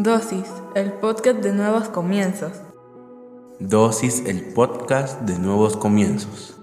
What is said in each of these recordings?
Dosis, el podcast de nuevos comienzos. Dosis, el podcast de nuevos comienzos.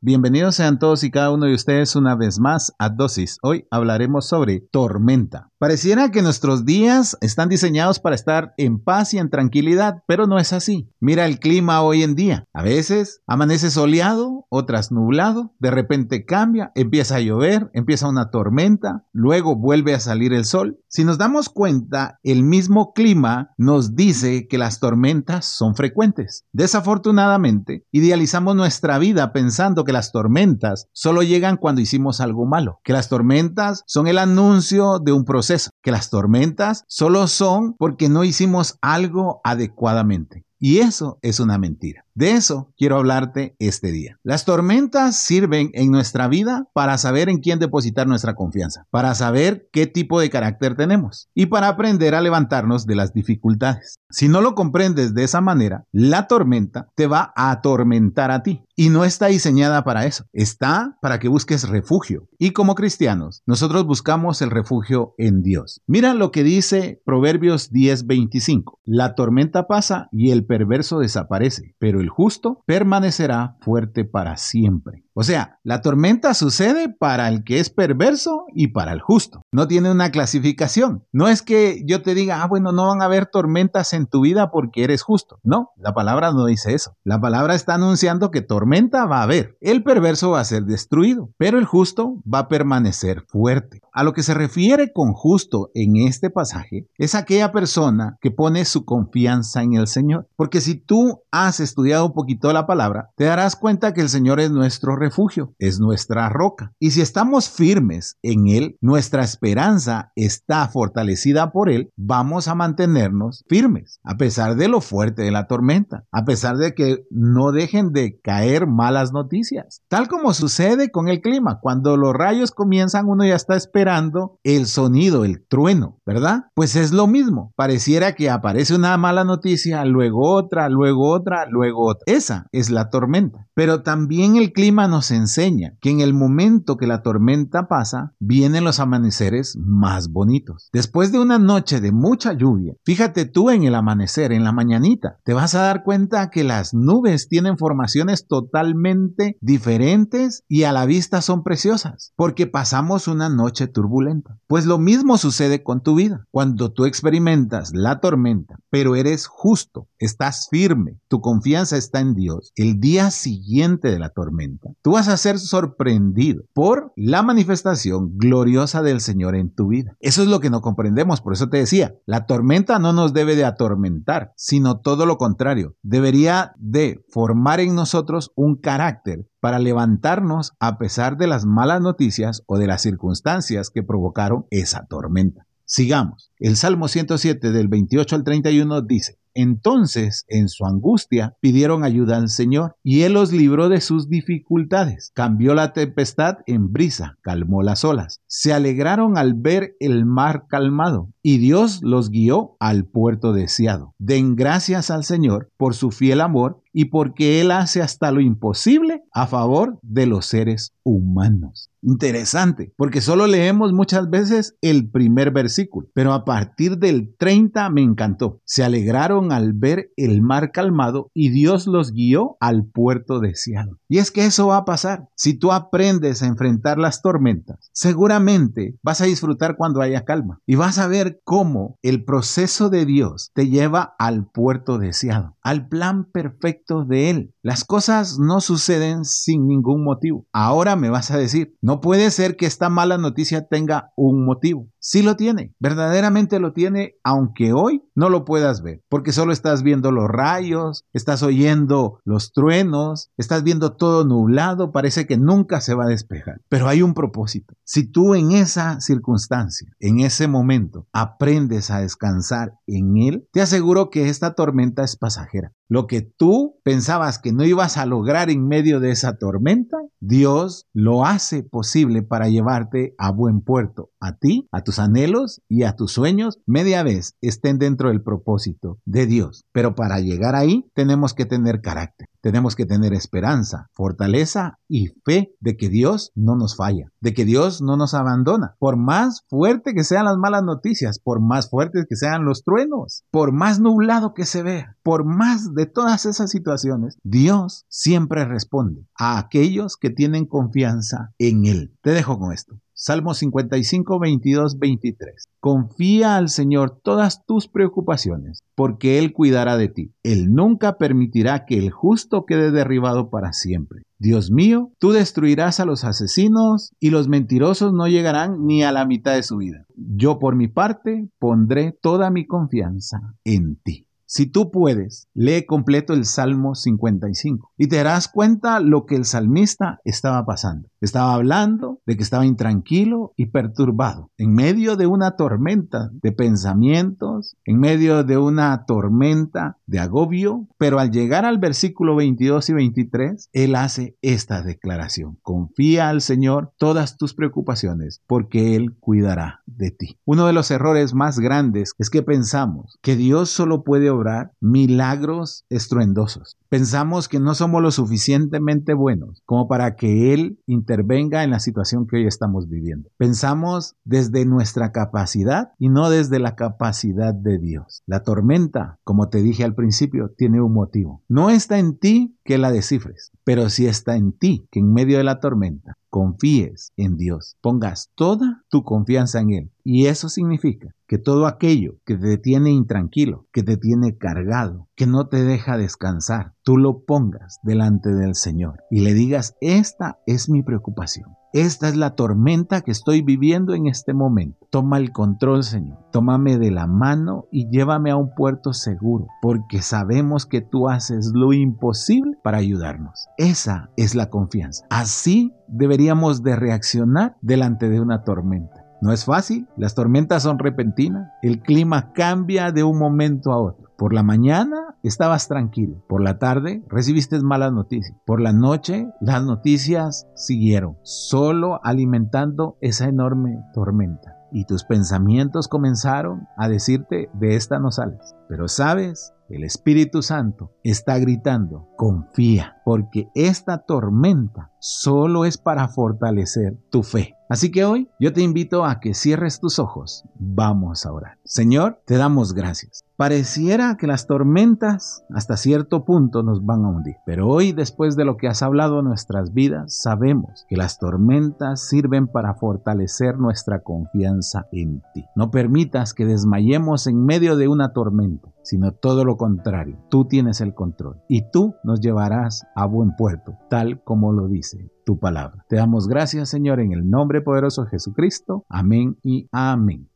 Bienvenidos sean todos y cada uno de ustedes una vez más a Dosis. Hoy hablaremos sobre tormenta. Pareciera que nuestros días están diseñados para estar en paz y en tranquilidad, pero no es así. Mira el clima hoy en día. A veces amanece soleado, otras nublado, de repente cambia, empieza a llover, empieza una tormenta, luego vuelve a salir el sol. Si nos damos cuenta, el mismo clima nos dice que las tormentas son frecuentes. Desafortunadamente, idealizamos nuestra vida pensando que las tormentas solo llegan cuando hicimos algo malo, que las tormentas son el anuncio de un proceso que las tormentas solo son porque no hicimos algo adecuadamente. Y eso es una mentira. De eso quiero hablarte este día. Las tormentas sirven en nuestra vida para saber en quién depositar nuestra confianza, para saber qué tipo de carácter tenemos y para aprender a levantarnos de las dificultades. Si no lo comprendes de esa manera, la tormenta te va a atormentar a ti y no está diseñada para eso. Está para que busques refugio. Y como cristianos, nosotros buscamos el refugio en Dios. Mira lo que dice Proverbios 10:25. La tormenta pasa y el perverso desaparece, pero el justo permanecerá fuerte para siempre. O sea, la tormenta sucede para el que es perverso y para el justo. No tiene una clasificación. No es que yo te diga, ah, bueno, no van a haber tormentas en tu vida porque eres justo. No, la palabra no dice eso. La palabra está anunciando que tormenta va a haber. El perverso va a ser destruido, pero el justo va a permanecer fuerte. A lo que se refiere con justo en este pasaje es aquella persona que pone su confianza en el Señor. Porque si tú has estudiado un poquito la palabra, te darás cuenta que el Señor es nuestro refugio, es nuestra roca. Y si estamos firmes en Él, nuestra esperanza está fortalecida por Él, vamos a mantenernos firmes, a pesar de lo fuerte de la tormenta, a pesar de que no dejen de caer malas noticias. Tal como sucede con el clima, cuando los rayos comienzan, uno ya está esperando el sonido, el trueno, ¿verdad? Pues es lo mismo. Pareciera que aparece una mala noticia, luego otra, luego otra, luego otra. Esa es la tormenta. Pero también el clima nos enseña que en el momento que la tormenta pasa, vienen los amaneceres más bonitos. Después de una noche de mucha lluvia, fíjate tú en el amanecer, en la mañanita, te vas a dar cuenta que las nubes tienen formaciones totalmente diferentes y a la vista son preciosas, porque pasamos una noche turbulenta. Pues lo mismo sucede con tu vida. Cuando tú experimentas la tormenta, pero eres justo, estás firme, tu confianza está en Dios, el día siguiente de la tormenta, tú vas a ser sorprendido por la manifestación gloriosa del Señor en tu vida. Eso es lo que no comprendemos, por eso te decía, la tormenta no nos debe de atormentar, sino todo lo contrario, debería de formar en nosotros un carácter para levantarnos a pesar de las malas noticias o de las circunstancias que provocaron esa tormenta. Sigamos. El Salmo 107 del 28 al 31 dice, entonces, en su angustia, pidieron ayuda al Señor, y Él los libró de sus dificultades. Cambió la tempestad en brisa, calmó las olas. Se alegraron al ver el mar calmado, y Dios los guió al puerto deseado. Den gracias al Señor por su fiel amor y porque Él hace hasta lo imposible a favor de los seres humanos. Interesante, porque solo leemos muchas veces el primer versículo, pero a partir del 30 me encantó. Se alegraron al ver el mar calmado y Dios los guió al puerto deseado. Y es que eso va a pasar. Si tú aprendes a enfrentar las tormentas, seguramente vas a disfrutar cuando haya calma y vas a ver cómo el proceso de Dios te lleva al puerto deseado, al plan perfecto de Él. Las cosas no suceden sin ningún motivo. Ahora me vas a decir, no puede ser que esta mala noticia tenga un motivo. Sí lo tiene, verdaderamente lo tiene, aunque hoy no lo puedas ver, porque solo estás viendo los rayos, estás oyendo los truenos, estás viendo todo nublado, parece que nunca se va a despejar. Pero hay un propósito. Si tú en esa circunstancia, en ese momento, aprendes a descansar en él, te aseguro que esta tormenta es pasajera. Lo que tú pensabas que no ibas a lograr en medio de esa tormenta, Dios lo hace posible para llevarte a buen puerto, a ti, a tus anhelos y a tus sueños, media vez estén dentro del propósito de Dios. Pero para llegar ahí tenemos que tener carácter. tenemos que tener esperanza, fortaleza y fe de que Dios no nos falla, de que Dios no nos abandona. Por más fuerte que sean las malas noticias, por más fuertes que sean los truenos, por más nublado que se vea, por más de todas esas situaciones, Dios siempre responde a aquellos que tienen confianza en Él. Te dejo con esto. Salmo 55, 22, 23. Confía al Señor todas tus preocupaciones, porque Él cuidará de ti. Él nunca permitirá que el justo quede derribado para siempre. Dios mío, tú destruirás a los asesinos y los mentirosos no llegarán ni a la mitad de su vida. Yo por mi parte pondré toda mi confianza en ti. Si tú puedes, lee completo el Salmo 55 y te darás cuenta lo que el salmista estaba pasando. Estaba hablando de que estaba intranquilo y perturbado, en medio de una tormenta de pensamientos, en medio de una tormenta de agobio, pero al llegar al versículo 22 y 23, él hace esta declaración. Confía al Señor todas tus preocupaciones, porque Él cuidará de ti. Uno de los errores más grandes es que pensamos que Dios solo puede obrar milagros estruendosos. Pensamos que no somos lo suficientemente buenos como para que Él intervenga en la situación que hoy estamos viviendo. Pensamos desde nuestra capacidad y no desde la capacidad de Dios. La tormenta, como te dije al principio, tiene un motivo. No está en ti que la descifres, pero sí está en ti que en medio de la tormenta confíes en Dios, pongas toda tu confianza en Él. Y eso significa que todo aquello que te tiene intranquilo, que te tiene cargado, que no te deja descansar, tú lo pongas delante del Señor y le digas, esta es mi preocupación. Esta es la tormenta que estoy viviendo en este momento. Toma el control, Señor. Tómame de la mano y llévame a un puerto seguro, porque sabemos que tú haces lo imposible para ayudarnos. Esa es la confianza. Así deberíamos de reaccionar delante de una tormenta. No es fácil, las tormentas son repentinas, el clima cambia de un momento a otro. Por la mañana estabas tranquilo, por la tarde recibiste malas noticias, por la noche las noticias siguieron, solo alimentando esa enorme tormenta. Y tus pensamientos comenzaron a decirte, de esta no sales. Pero sabes, el Espíritu Santo está gritando, confía, porque esta tormenta solo es para fortalecer tu fe. Así que hoy yo te invito a que cierres tus ojos. Vamos a orar. Señor, te damos gracias. Pareciera que las tormentas hasta cierto punto nos van a hundir, pero hoy después de lo que has hablado en nuestras vidas, sabemos que las tormentas sirven para fortalecer nuestra confianza en ti. No permitas que desmayemos en medio de una tormenta, sino todo lo contrario. Tú tienes el control y tú nos llevarás a buen puerto, tal como lo dice tu palabra. Te damos gracias, Señor, en el nombre poderoso de Jesucristo. Amén y amén.